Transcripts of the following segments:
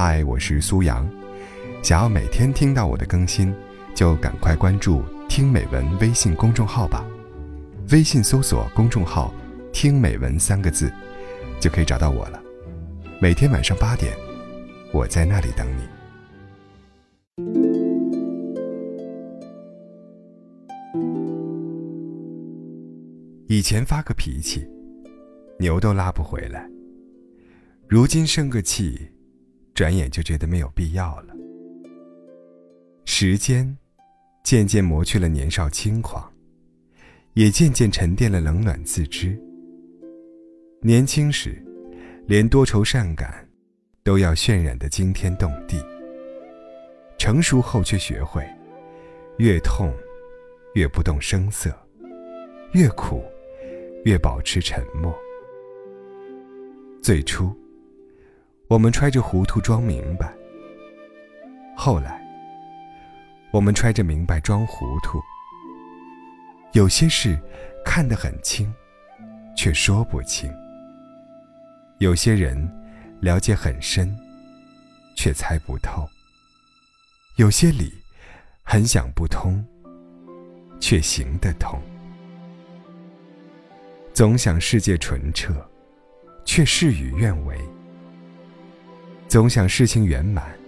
嗨，我是苏阳。想要每天听到我的更新，就赶快关注“听美文”微信公众号吧。微信搜索公众号“听美文”三个字，就可以找到我了。每天晚上八点，我在那里等你。以前发个脾气，牛都拉不回来。如今生个气，转眼就觉得没有必要了。时间渐渐磨去了年少轻狂，也渐渐沉淀了冷暖自知。年轻时，连多愁善感都要渲染的惊天动地；成熟后，却学会越痛越不动声色，越苦越保持沉默。最初。我们揣着糊涂装明白，后来，我们揣着明白装糊涂。有些事看得很清，却说不清；有些人了解很深，却猜不透；有些理很想不通，却行得通。总想世界纯澈，却事与愿违。总想事情圆满，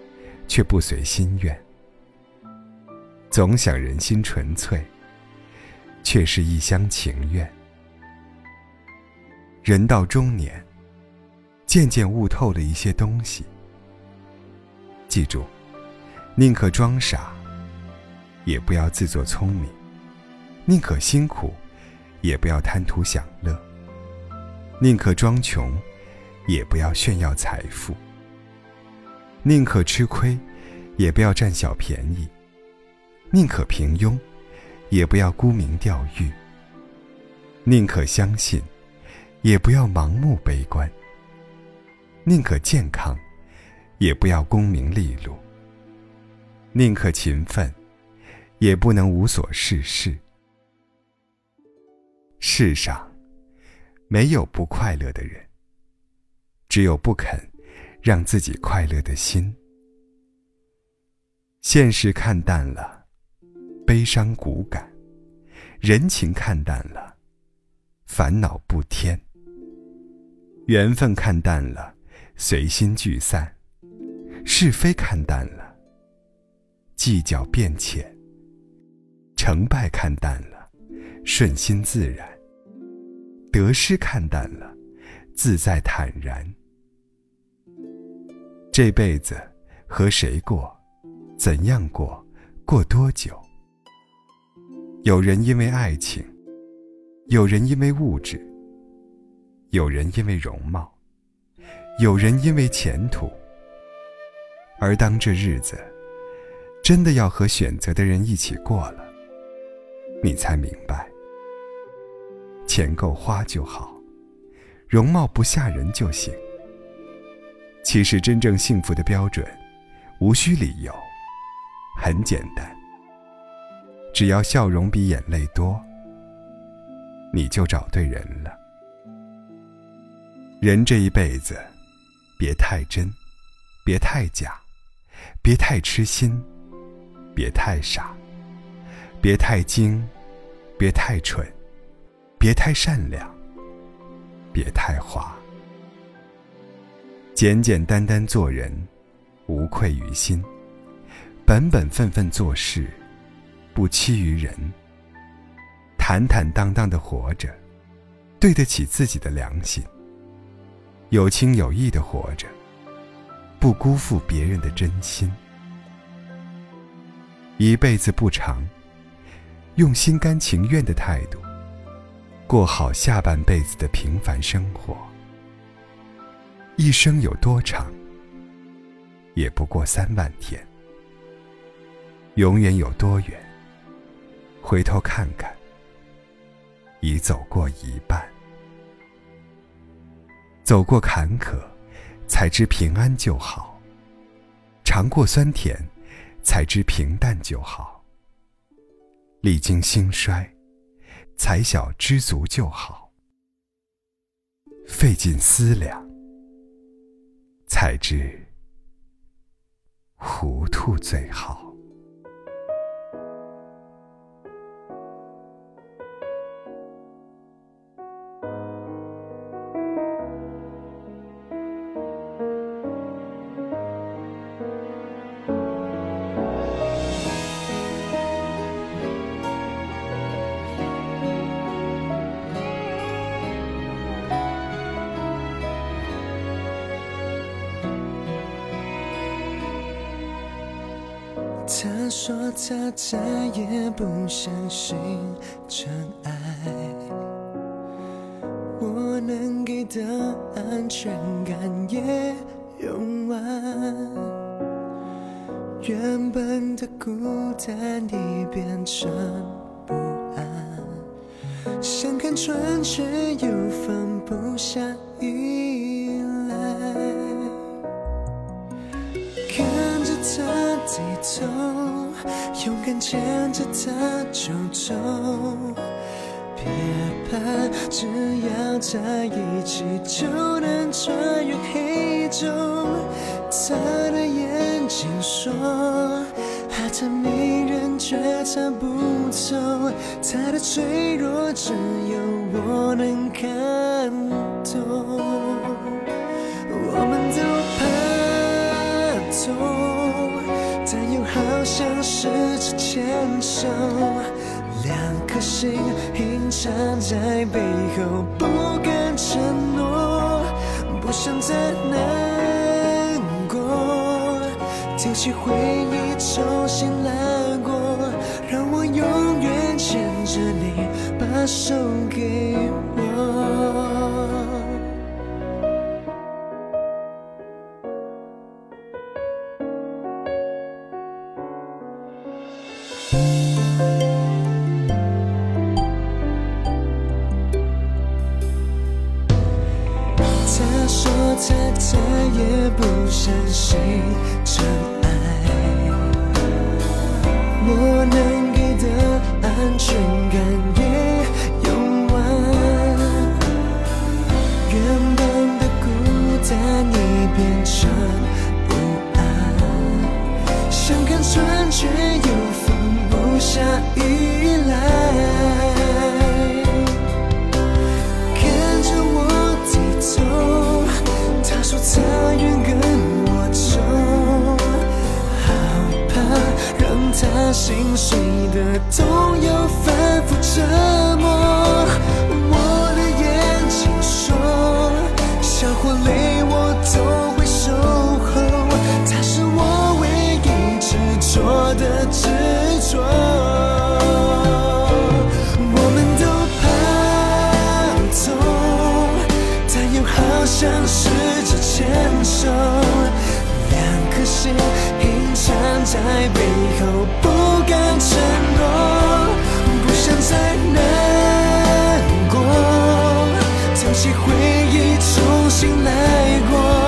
却不随心愿；总想人心纯粹，却是一厢情愿。人到中年，渐渐悟透了一些东西。记住，宁可装傻，也不要自作聪明；宁可辛苦，也不要贪图享乐；宁可装穷，也不要炫耀财富。宁可吃亏，也不要占小便宜；宁可平庸，也不要沽名钓誉；宁可相信，也不要盲目悲观；宁可健康，也不要功名利禄；宁可勤奋，也不能无所事事。世上没有不快乐的人，只有不肯。让自己快乐的心，现实看淡了，悲伤骨感；人情看淡了，烦恼不添；缘分看淡了，随心聚散；是非看淡了，计较变浅；成败看淡了，顺心自然；得失看淡了，自在坦然。这辈子和谁过，怎样过，过多久？有人因为爱情，有人因为物质，有人因为容貌，有人因为前途。而当这日子真的要和选择的人一起过了，你才明白：钱够花就好，容貌不吓人就行。其实，真正幸福的标准，无需理由，很简单。只要笑容比眼泪多，你就找对人了。人这一辈子，别太真，别太假，别太痴心，别太傻，别太精，别太蠢，别太善良，别太滑。简简单单做人，无愧于心；本本分分做事，不欺于人。坦坦荡荡的活着，对得起自己的良心；有情有义的活着，不辜负别人的真心。一辈子不长，用心甘情愿的态度，过好下半辈子的平凡生活。一生有多长？也不过三万天。永远有多远？回头看看，已走过一半。走过坎坷，才知平安就好；尝过酸甜，才知平淡就好；历经兴衰，才晓知足就好；费尽思量。才知糊涂最好。说他再也不相信真爱，我能给的安全感也用完，原本的孤单已变成不安，想看穿却又放不下依赖，看着他低头，勇敢牵着他就走。别怕，只要在一起就能穿越黑昼。他的眼睛说，爱的迷人却猜不透，他的脆弱只有我能看懂。我们都分手。两颗心隐藏在背后，不敢承诺，不想再难过，丢弃回忆，重新来过，让我永远牵着你，把手给我。我他再也不相信真爱，我能给的安全感也用完，原本的孤单已变成不安，想看穿却心碎的痛又反复折磨。我的眼睛说，笑或泪我都丢弃回忆，重新来过，